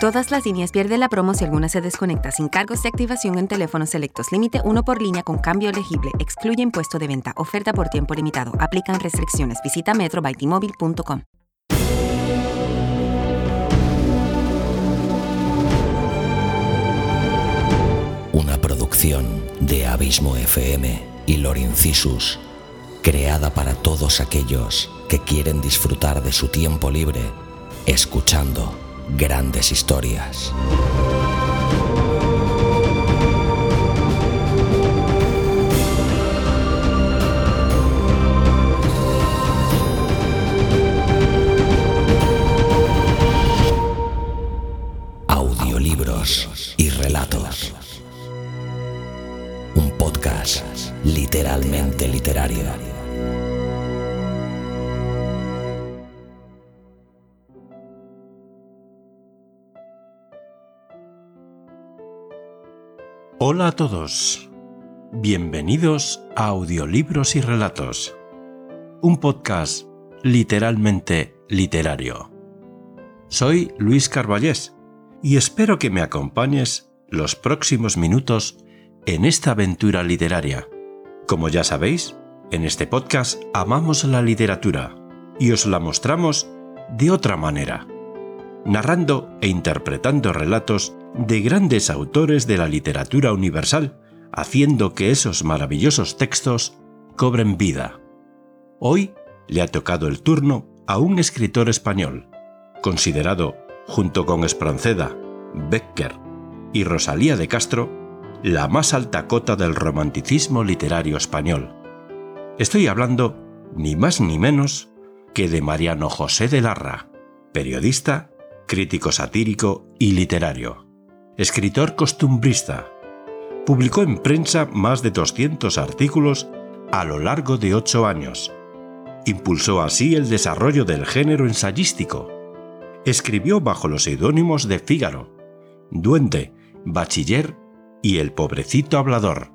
Todas las líneas pierden la promo si alguna se desconecta sin cargos de activación en teléfonos selectos. Límite uno por línea con cambio elegible. Excluye impuesto de venta. Oferta por tiempo limitado. Aplican restricciones. Visita metrobytimóvil.com. Una producción de Abismo FM y Lorincisus, creada para todos aquellos que quieren disfrutar de su tiempo libre escuchando grandes historias. Hola a todos. Bienvenidos a Audiolibros y Relatos, un podcast literalmente literario. Soy Luis Carballés y espero que me acompañes los próximos minutos en esta aventura literaria. Como ya sabéis, en este podcast amamos la literatura y os la mostramos de otra manera, narrando e interpretando relatos de grandes autores de la literatura universal, haciendo que esos maravillosos textos cobren vida. Hoy le ha tocado el turno a un escritor español, considerado, junto con Espronceda, Becker y Rosalía de Castro, la más alta cota del romanticismo literario español. Estoy hablando ni más ni menos que de Mariano José de Larra, periodista, crítico satírico y literario escritor costumbrista. Publicó en prensa más de 200 artículos a lo largo de ocho años. Impulsó así el desarrollo del género ensayístico. Escribió bajo los seudónimos de Fígaro, Duende, Bachiller y El pobrecito hablador.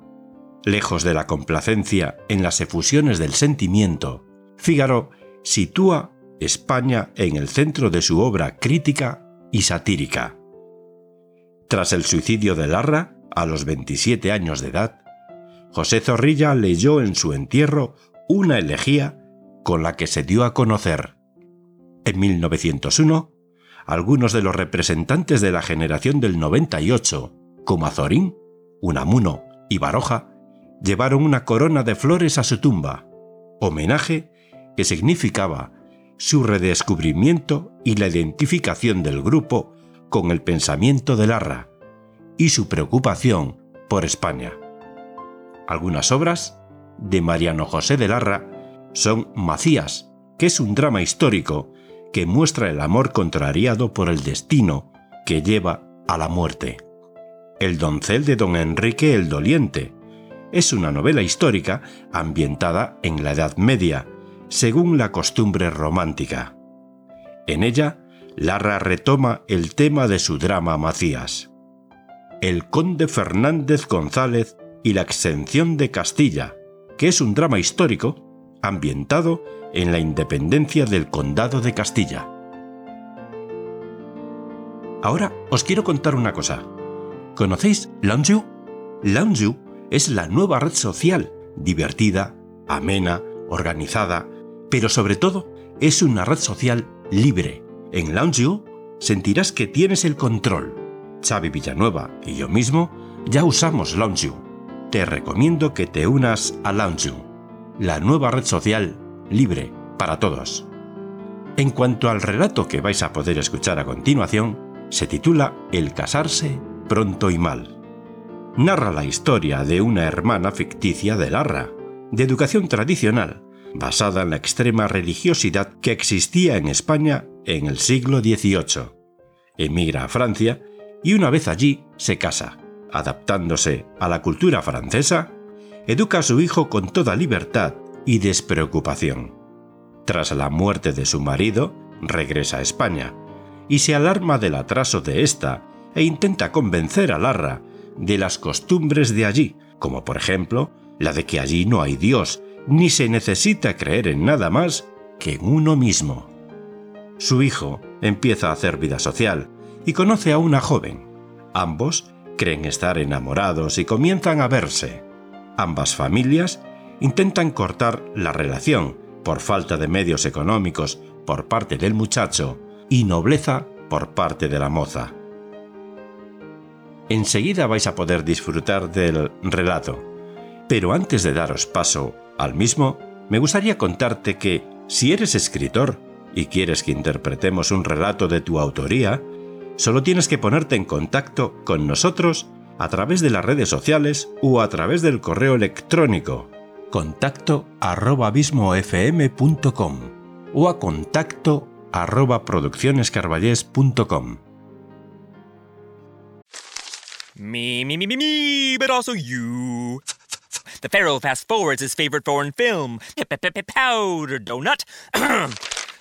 Lejos de la complacencia en las efusiones del sentimiento, Fígaro sitúa España en el centro de su obra crítica y satírica. Tras el suicidio de Larra, a los 27 años de edad, José Zorrilla leyó en su entierro una elegía con la que se dio a conocer. En 1901, algunos de los representantes de la generación del 98, como Azorín, Unamuno y Baroja, llevaron una corona de flores a su tumba, homenaje que significaba su redescubrimiento y la identificación del grupo con el pensamiento de Larra y su preocupación por España. Algunas obras de Mariano José de Larra son Macías, que es un drama histórico que muestra el amor contrariado por el destino que lleva a la muerte. El doncel de don Enrique el Doliente es una novela histórica ambientada en la Edad Media, según la costumbre romántica. En ella Larra retoma el tema de su drama Macías. El conde Fernández González y la exención de Castilla, que es un drama histórico ambientado en la independencia del condado de Castilla. Ahora os quiero contar una cosa. ¿Conocéis Loungeu? Loungeu es la nueva red social, divertida, amena, organizada, pero sobre todo es una red social libre, en LaunchU sentirás que tienes el control. Xavi Villanueva y yo mismo ya usamos LaunchU. Te recomiendo que te unas a LaunchU, la nueva red social libre para todos. En cuanto al relato que vais a poder escuchar a continuación, se titula El casarse pronto y mal. Narra la historia de una hermana ficticia de Larra, de educación tradicional, basada en la extrema religiosidad que existía en España en el siglo XVIII. Emigra a Francia y una vez allí se casa. Adaptándose a la cultura francesa, educa a su hijo con toda libertad y despreocupación. Tras la muerte de su marido, regresa a España y se alarma del atraso de esta e intenta convencer a Larra de las costumbres de allí, como por ejemplo la de que allí no hay Dios, ni se necesita creer en nada más que en uno mismo. Su hijo empieza a hacer vida social y conoce a una joven. Ambos creen estar enamorados y comienzan a verse. Ambas familias intentan cortar la relación por falta de medios económicos por parte del muchacho y nobleza por parte de la moza. Enseguida vais a poder disfrutar del relato, pero antes de daros paso al mismo, me gustaría contarte que, si eres escritor y quieres que interpretemos un relato de tu autoría, solo tienes que ponerte en contacto con nosotros a través de las redes sociales o a través del correo electrónico contacto arroba o a contacto arroba produccionescarballés.com. But also you. The Pharaoh fast forwards his favorite foreign film, Powder Donut.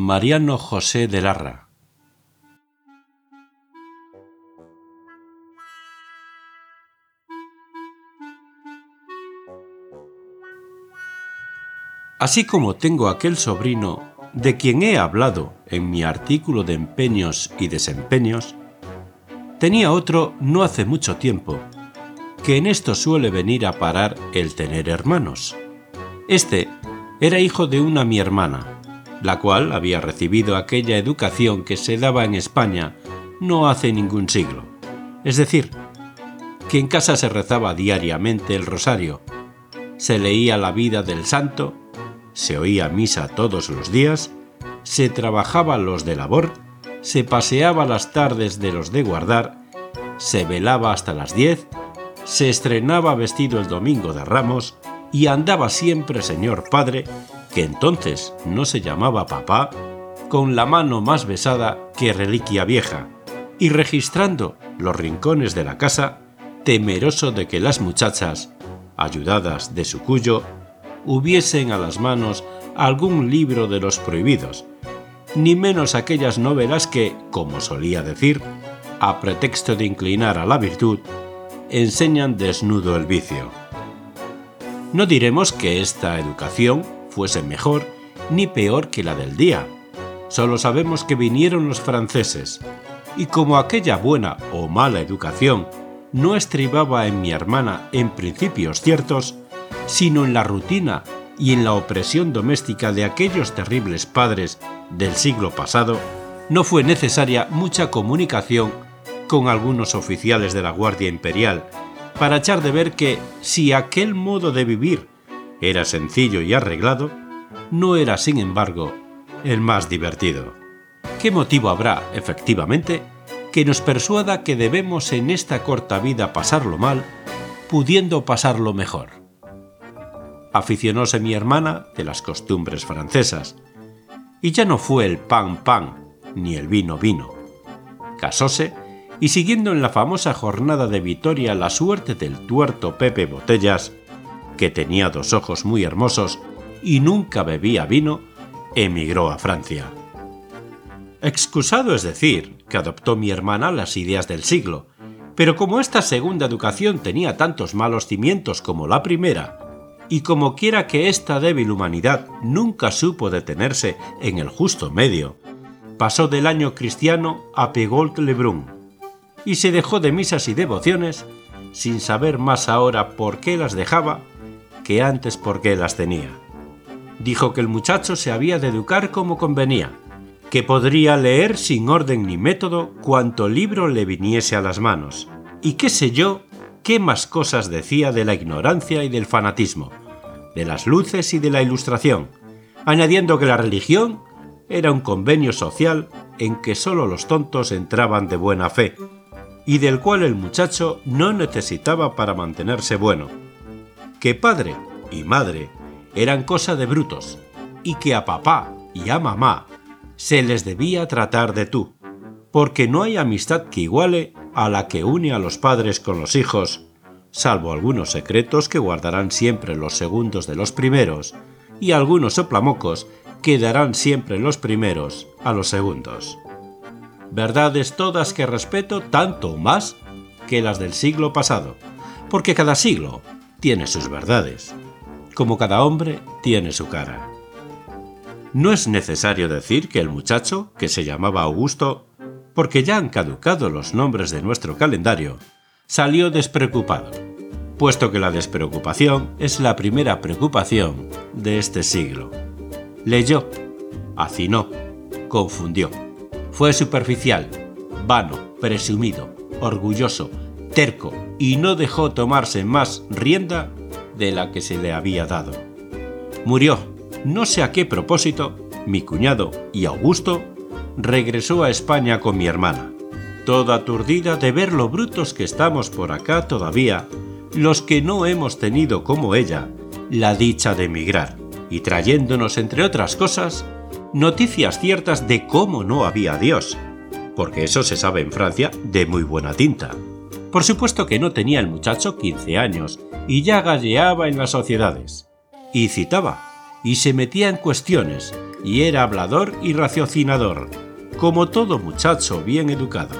Mariano José de Larra. Así como tengo aquel sobrino de quien he hablado en mi artículo de empeños y desempeños, tenía otro no hace mucho tiempo, que en esto suele venir a parar el tener hermanos. Este era hijo de una mi hermana, la cual había recibido aquella educación que se daba en España no hace ningún siglo. Es decir, que en casa se rezaba diariamente el rosario, se leía la vida del santo se oía misa todos los días, se trabajaba los de labor, se paseaba las tardes de los de guardar, se velaba hasta las diez, se estrenaba vestido el domingo de Ramos y andaba siempre señor padre, que entonces no se llamaba papá, con la mano más besada que reliquia vieja, y registrando los rincones de la casa, temeroso de que las muchachas, ayudadas de su cuyo, hubiesen a las manos algún libro de los prohibidos, ni menos aquellas novelas que, como solía decir, a pretexto de inclinar a la virtud, enseñan desnudo el vicio. No diremos que esta educación fuese mejor ni peor que la del día, solo sabemos que vinieron los franceses, y como aquella buena o mala educación no estribaba en mi hermana en principios ciertos, sino en la rutina y en la opresión doméstica de aquellos terribles padres del siglo pasado, no fue necesaria mucha comunicación con algunos oficiales de la Guardia Imperial para echar de ver que si aquel modo de vivir era sencillo y arreglado, no era, sin embargo, el más divertido. ¿Qué motivo habrá, efectivamente, que nos persuada que debemos en esta corta vida pasarlo mal, pudiendo pasarlo mejor? aficionóse mi hermana de las costumbres francesas, y ya no fue el pan pan ni el vino vino. Casóse y siguiendo en la famosa jornada de Vitoria la suerte del tuerto Pepe Botellas, que tenía dos ojos muy hermosos y nunca bebía vino, emigró a Francia. Excusado es decir que adoptó mi hermana las ideas del siglo, pero como esta segunda educación tenía tantos malos cimientos como la primera, y como quiera que esta débil humanidad nunca supo detenerse en el justo medio, pasó del año cristiano a Pegolt Lebrun y se dejó de misas y devociones sin saber más ahora por qué las dejaba que antes por qué las tenía. Dijo que el muchacho se había de educar como convenía, que podría leer sin orden ni método cuanto libro le viniese a las manos, y qué sé yo qué más cosas decía de la ignorancia y del fanatismo, de las luces y de la ilustración, añadiendo que la religión era un convenio social en que solo los tontos entraban de buena fe, y del cual el muchacho no necesitaba para mantenerse bueno. Que padre y madre eran cosa de brutos, y que a papá y a mamá se les debía tratar de tú, porque no hay amistad que iguale a la que une a los padres con los hijos, salvo algunos secretos que guardarán siempre los segundos de los primeros, y algunos soplamocos que darán siempre los primeros a los segundos. Verdades todas que respeto tanto más que las del siglo pasado, porque cada siglo tiene sus verdades, como cada hombre tiene su cara. No es necesario decir que el muchacho, que se llamaba Augusto, porque ya han caducado los nombres de nuestro calendario, salió despreocupado, puesto que la despreocupación es la primera preocupación de este siglo. Leyó, hacinó, confundió. Fue superficial, vano, presumido, orgulloso, terco y no dejó tomarse más rienda de la que se le había dado. Murió, no sé a qué propósito, mi cuñado y Augusto regresó a España con mi hermana, toda aturdida de ver lo brutos que estamos por acá todavía, los que no hemos tenido como ella la dicha de emigrar y trayéndonos, entre otras cosas, noticias ciertas de cómo no había Dios, porque eso se sabe en Francia de muy buena tinta. Por supuesto que no tenía el muchacho 15 años y ya galleaba en las sociedades. Y citaba, y se metía en cuestiones, y era hablador y raciocinador, como todo muchacho bien educado.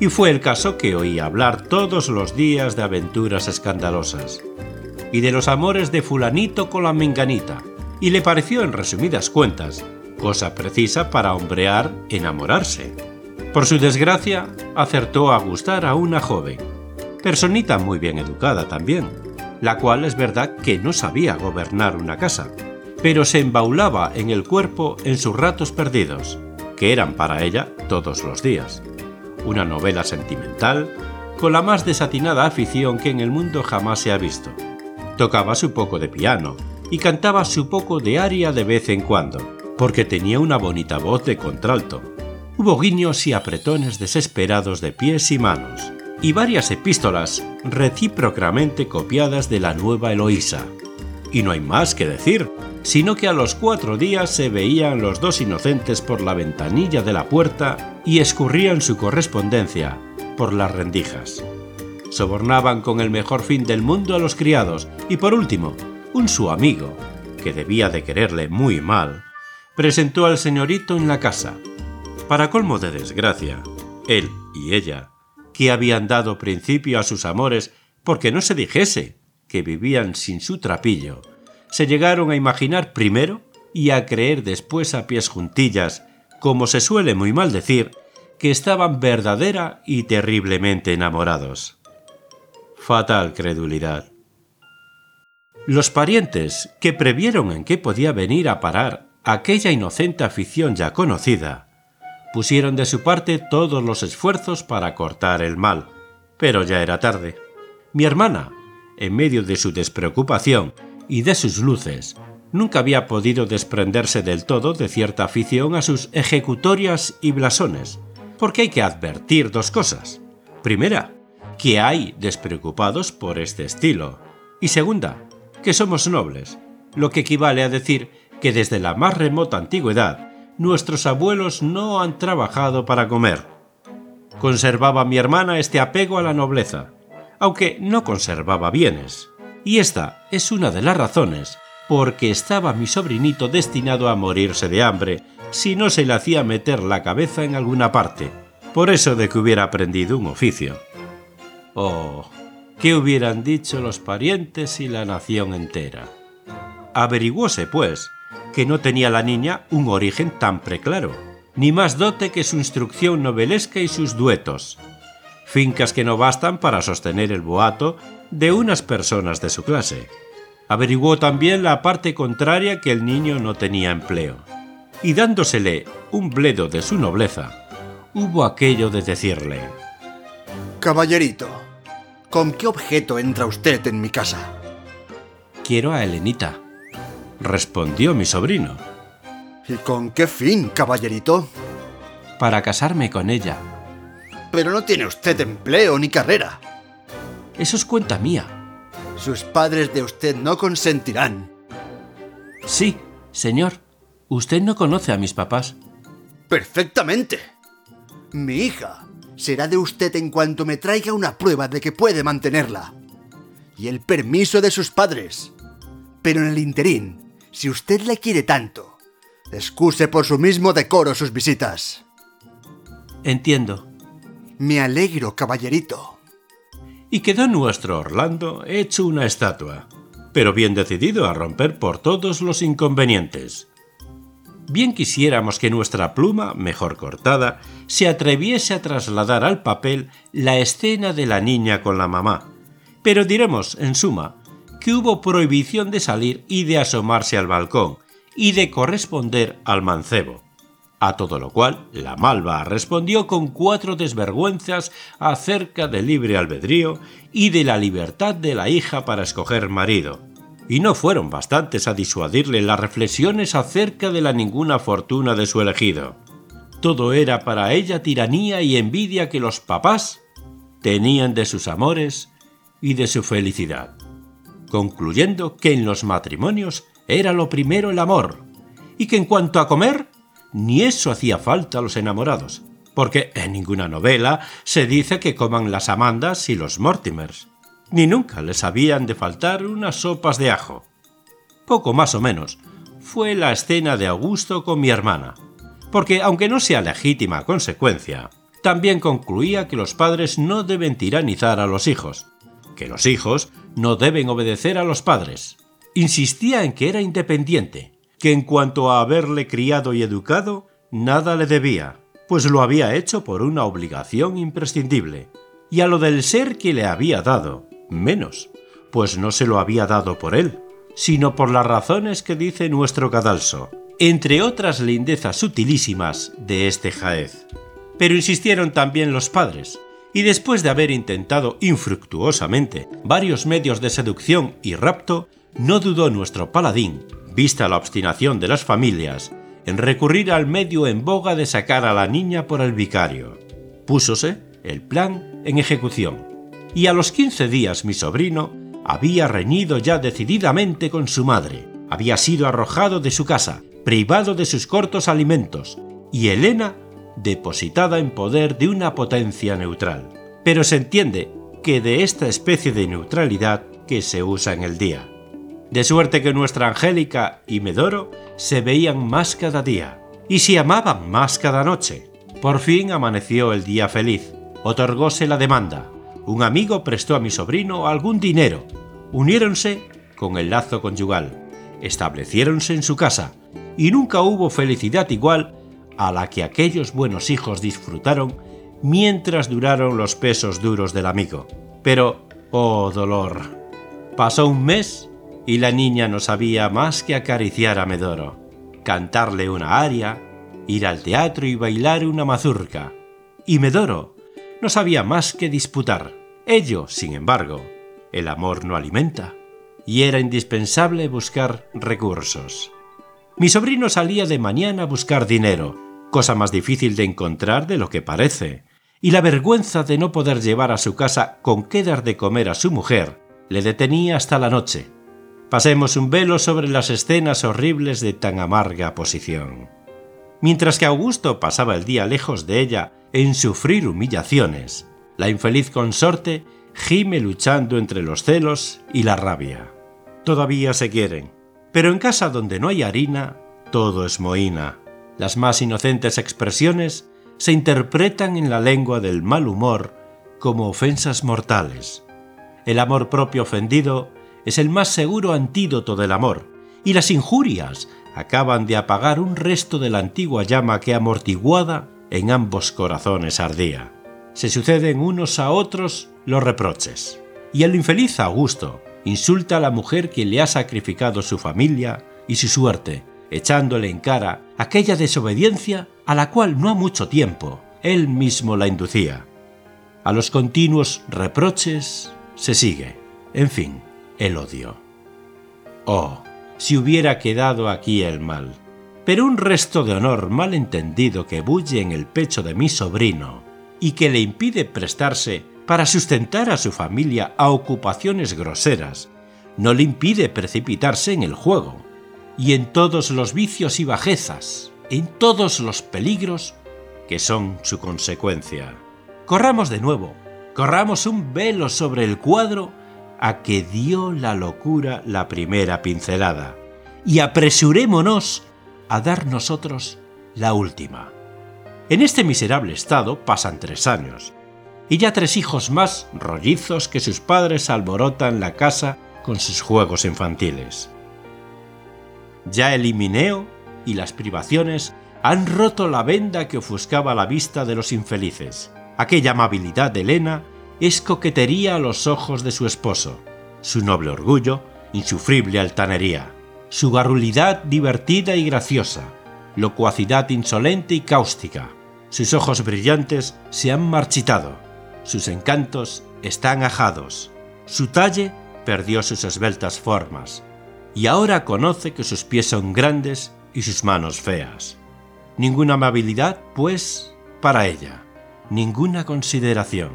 Y fue el caso que oí hablar todos los días de aventuras escandalosas, y de los amores de fulanito con la menganita, y le pareció en resumidas cuentas cosa precisa para hombrear enamorarse. Por su desgracia, acertó a gustar a una joven, personita muy bien educada también, la cual es verdad que no sabía gobernar una casa, pero se embaulaba en el cuerpo en sus ratos perdidos, que eran para ella todos los días. Una novela sentimental con la más desatinada afición que en el mundo jamás se ha visto. Tocaba su poco de piano, y cantaba su poco de aria de vez en cuando, porque tenía una bonita voz de contralto. Hubo guiños y apretones desesperados de pies y manos, y varias epístolas recíprocamente copiadas de la nueva Eloísa. Y no hay más que decir, sino que a los cuatro días se veían los dos inocentes por la ventanilla de la puerta y escurrían su correspondencia por las rendijas. Sobornaban con el mejor fin del mundo a los criados y por último un su amigo, que debía de quererle muy mal, presentó al señorito en la casa. Para colmo de desgracia, él y ella, que habían dado principio a sus amores porque no se dijese que vivían sin su trapillo, se llegaron a imaginar primero y a creer después a pies juntillas, como se suele muy mal decir, que estaban verdadera y terriblemente enamorados. Fatal credulidad. Los parientes, que previeron en qué podía venir a parar aquella inocente afición ya conocida, pusieron de su parte todos los esfuerzos para cortar el mal, pero ya era tarde. Mi hermana, en medio de su despreocupación y de sus luces, nunca había podido desprenderse del todo de cierta afición a sus ejecutorias y blasones, porque hay que advertir dos cosas. Primera, que hay despreocupados por este estilo, y segunda, que somos nobles, lo que equivale a decir que desde la más remota antigüedad nuestros abuelos no han trabajado para comer. Conservaba mi hermana este apego a la nobleza, aunque no conservaba bienes. Y esta es una de las razones porque estaba mi sobrinito destinado a morirse de hambre si no se le hacía meter la cabeza en alguna parte, por eso de que hubiera aprendido un oficio. Oh, ¿Qué hubieran dicho los parientes y la nación entera? Averiguóse, pues, que no tenía la niña un origen tan preclaro, ni más dote que su instrucción novelesca y sus duetos, fincas que no bastan para sostener el boato de unas personas de su clase. Averiguó también la parte contraria que el niño no tenía empleo, y dándosele un bledo de su nobleza, hubo aquello de decirle Caballerito, ¿Con qué objeto entra usted en mi casa? Quiero a Elenita, respondió mi sobrino. ¿Y con qué fin, caballerito? Para casarme con ella. Pero no tiene usted empleo ni carrera. Eso es cuenta mía. Sus padres de usted no consentirán. Sí, señor. Usted no conoce a mis papás. Perfectamente. Mi hija será de usted en cuanto me traiga una prueba de que puede mantenerla. Y el permiso de sus padres. Pero en el interín, si usted le quiere tanto, excuse por su mismo decoro sus visitas. Entiendo. Me alegro, caballerito. Y quedó nuestro Orlando hecho una estatua, pero bien decidido a romper por todos los inconvenientes. Bien quisiéramos que nuestra pluma, mejor cortada, se atreviese a trasladar al papel la escena de la niña con la mamá. Pero diremos, en suma, que hubo prohibición de salir y de asomarse al balcón, y de corresponder al mancebo. A todo lo cual, la malva respondió con cuatro desvergüenzas acerca del libre albedrío y de la libertad de la hija para escoger marido y no fueron bastantes a disuadirle las reflexiones acerca de la ninguna fortuna de su elegido. Todo era para ella tiranía y envidia que los papás tenían de sus amores y de su felicidad, concluyendo que en los matrimonios era lo primero el amor, y que en cuanto a comer, ni eso hacía falta a los enamorados, porque en ninguna novela se dice que coman las Amandas y los Mortimers ni nunca les habían de faltar unas sopas de ajo. Poco más o menos fue la escena de Augusto con mi hermana, porque aunque no sea legítima consecuencia, también concluía que los padres no deben tiranizar a los hijos, que los hijos no deben obedecer a los padres. Insistía en que era independiente, que en cuanto a haberle criado y educado, nada le debía, pues lo había hecho por una obligación imprescindible, y a lo del ser que le había dado, menos, pues no se lo había dado por él, sino por las razones que dice nuestro cadalso, entre otras lindezas sutilísimas de este jaez. Pero insistieron también los padres, y después de haber intentado infructuosamente varios medios de seducción y rapto, no dudó nuestro paladín, vista la obstinación de las familias, en recurrir al medio en boga de sacar a la niña por el vicario. Púsose el plan en ejecución y a los quince días mi sobrino había reñido ya decididamente con su madre, había sido arrojado de su casa, privado de sus cortos alimentos, y Elena depositada en poder de una potencia neutral. Pero se entiende que de esta especie de neutralidad que se usa en el día. De suerte que nuestra Angélica y Medoro se veían más cada día, y se amaban más cada noche. Por fin amaneció el día feliz, otorgóse la demanda, un amigo prestó a mi sobrino algún dinero, uniéronse con el lazo conyugal, estableciéronse en su casa, y nunca hubo felicidad igual a la que aquellos buenos hijos disfrutaron mientras duraron los pesos duros del amigo. Pero, oh dolor, pasó un mes y la niña no sabía más que acariciar a Medoro, cantarle una aria, ir al teatro y bailar una mazurca. Y Medoro no sabía más que disputar. Ello, sin embargo, el amor no alimenta, y era indispensable buscar recursos. Mi sobrino salía de mañana a buscar dinero, cosa más difícil de encontrar de lo que parece, y la vergüenza de no poder llevar a su casa con qué dar de comer a su mujer le detenía hasta la noche. Pasemos un velo sobre las escenas horribles de tan amarga posición. Mientras que Augusto pasaba el día lejos de ella en sufrir humillaciones, la infeliz consorte gime luchando entre los celos y la rabia. Todavía se quieren, pero en casa donde no hay harina, todo es mohina. Las más inocentes expresiones se interpretan en la lengua del mal humor como ofensas mortales. El amor propio ofendido es el más seguro antídoto del amor, y las injurias acaban de apagar un resto de la antigua llama que amortiguada en ambos corazones ardía. Se suceden unos a otros los reproches. Y el infeliz Augusto insulta a la mujer que le ha sacrificado su familia y su suerte, echándole en cara aquella desobediencia a la cual no ha mucho tiempo él mismo la inducía. A los continuos reproches se sigue, en fin, el odio. Oh, si hubiera quedado aquí el mal. Pero un resto de honor mal entendido que bulle en el pecho de mi sobrino y que le impide prestarse para sustentar a su familia a ocupaciones groseras, no le impide precipitarse en el juego y en todos los vicios y bajezas, en todos los peligros que son su consecuencia. Corramos de nuevo, corramos un velo sobre el cuadro a que dio la locura la primera pincelada y apresurémonos a dar nosotros la última. En este miserable estado pasan tres años, y ya tres hijos más rollizos que sus padres alborotan la casa con sus juegos infantiles. Ya el himineo y las privaciones han roto la venda que ofuscaba la vista de los infelices. Aquella amabilidad de Elena es coquetería a los ojos de su esposo, su noble orgullo, insufrible altanería, su garrulidad divertida y graciosa, locuacidad insolente y cáustica. Sus ojos brillantes se han marchitado, sus encantos están ajados, su talle perdió sus esbeltas formas, y ahora conoce que sus pies son grandes y sus manos feas. Ninguna amabilidad, pues, para ella, ninguna consideración.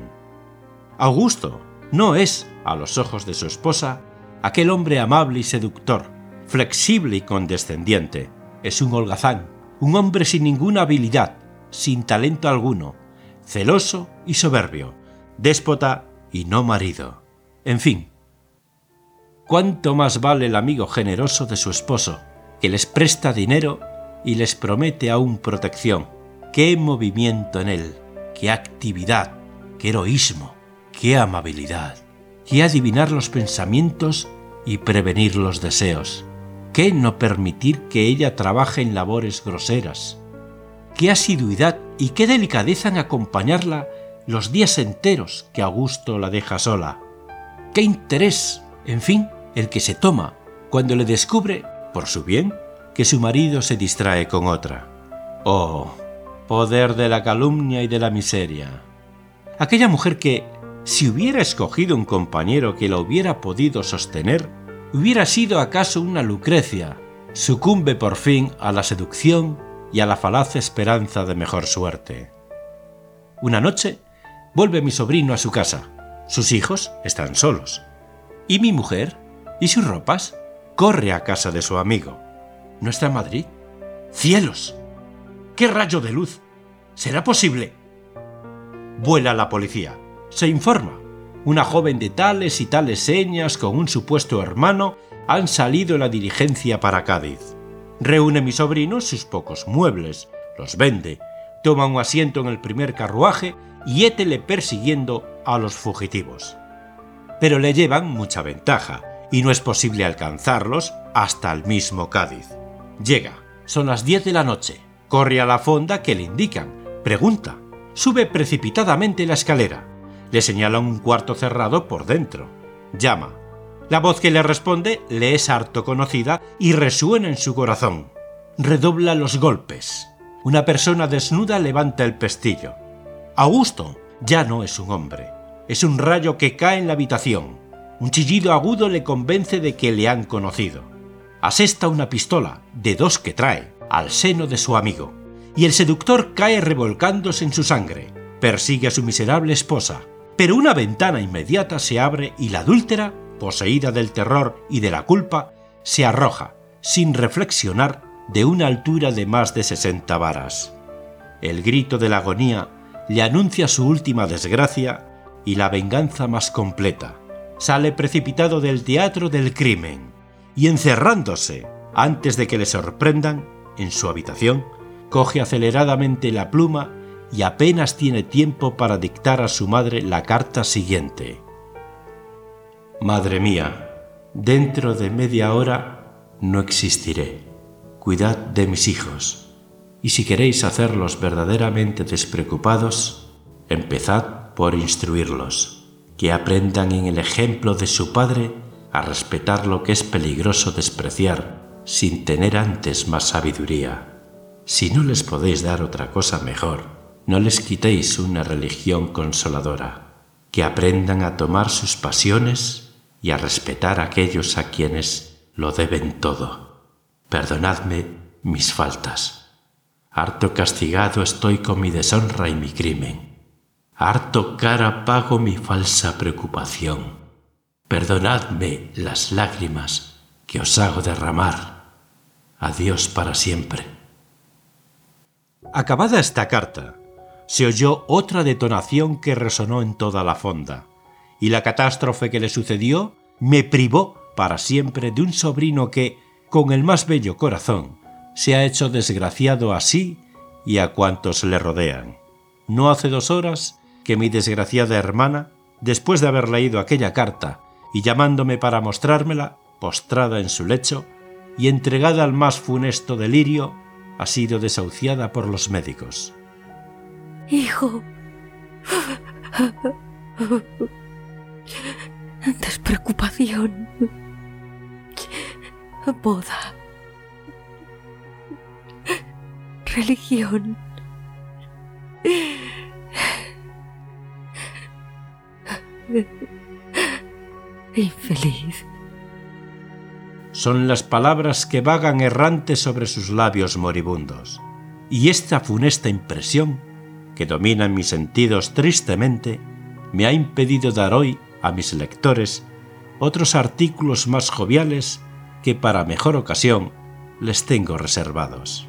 Augusto no es, a los ojos de su esposa, aquel hombre amable y seductor, flexible y condescendiente. Es un holgazán, un hombre sin ninguna habilidad, sin talento alguno, celoso y soberbio, déspota y no marido. En fin, ¿cuánto más vale el amigo generoso de su esposo, que les presta dinero y les promete aún protección? ¡Qué movimiento en él! ¡Qué actividad! ¡Qué heroísmo! ¡Qué amabilidad! ¡Qué adivinar los pensamientos y prevenir los deseos! qué no permitir que ella trabaje en labores groseras? ¿Qué asiduidad y qué delicadeza en acompañarla los días enteros que Augusto la deja sola? ¿Qué interés, en fin, el que se toma cuando le descubre, por su bien, que su marido se distrae con otra? Oh, poder de la calumnia y de la miseria. Aquella mujer que, si hubiera escogido un compañero que la hubiera podido sostener, hubiera sido acaso una Lucrecia, sucumbe por fin a la seducción y a la falaz esperanza de mejor suerte. Una noche vuelve mi sobrino a su casa. Sus hijos están solos. ¿Y mi mujer? ¿Y sus ropas? Corre a casa de su amigo. ¿No está en Madrid? ¡Cielos! ¡Qué rayo de luz! ¿Será posible? Vuela la policía. Se informa una joven de tales y tales señas con un supuesto hermano han salido en la diligencia para Cádiz. Reúne mi sobrino sus pocos muebles, los vende, toma un asiento en el primer carruaje y étele persiguiendo a los fugitivos. Pero le llevan mucha ventaja y no es posible alcanzarlos hasta el mismo Cádiz. Llega, son las 10 de la noche, corre a la fonda que le indican, pregunta, sube precipitadamente la escalera le señala un cuarto cerrado por dentro. Llama. La voz que le responde le es harto conocida y resuena en su corazón. Redobla los golpes. Una persona desnuda levanta el pestillo. Augusto ya no es un hombre. Es un rayo que cae en la habitación. Un chillido agudo le convence de que le han conocido. Asesta una pistola, de dos que trae, al seno de su amigo, y el seductor cae revolcándose en su sangre. Persigue a su miserable esposa, pero una ventana inmediata se abre y la adúltera, poseída del terror y de la culpa, se arroja, sin reflexionar, de una altura de más de 60 varas. El grito de la agonía le anuncia su última desgracia y la venganza más completa. Sale precipitado del teatro del crimen y encerrándose, antes de que le sorprendan, en su habitación, coge aceleradamente la pluma y apenas tiene tiempo para dictar a su madre la carta siguiente. Madre mía, dentro de media hora no existiré. Cuidad de mis hijos. Y si queréis hacerlos verdaderamente despreocupados, empezad por instruirlos, que aprendan en el ejemplo de su padre a respetar lo que es peligroso despreciar, sin tener antes más sabiduría. Si no les podéis dar otra cosa mejor, no les quitéis una religión consoladora, que aprendan a tomar sus pasiones y a respetar a aquellos a quienes lo deben todo. Perdonadme mis faltas. Harto castigado estoy con mi deshonra y mi crimen. Harto cara pago mi falsa preocupación. Perdonadme las lágrimas que os hago derramar. Adiós para siempre. Acabada esta carta, se oyó otra detonación que resonó en toda la fonda, y la catástrofe que le sucedió me privó para siempre de un sobrino que, con el más bello corazón, se ha hecho desgraciado a sí y a cuantos le rodean. No hace dos horas que mi desgraciada hermana, después de haber leído aquella carta y llamándome para mostrármela, postrada en su lecho y entregada al más funesto delirio, ha sido desahuciada por los médicos. Hijo. Despreocupación. Boda. Religión. Infeliz son las palabras que vagan errantes sobre sus labios moribundos. Y esta funesta impresión, que domina mis sentidos tristemente, me ha impedido dar hoy a mis lectores otros artículos más joviales que para mejor ocasión les tengo reservados.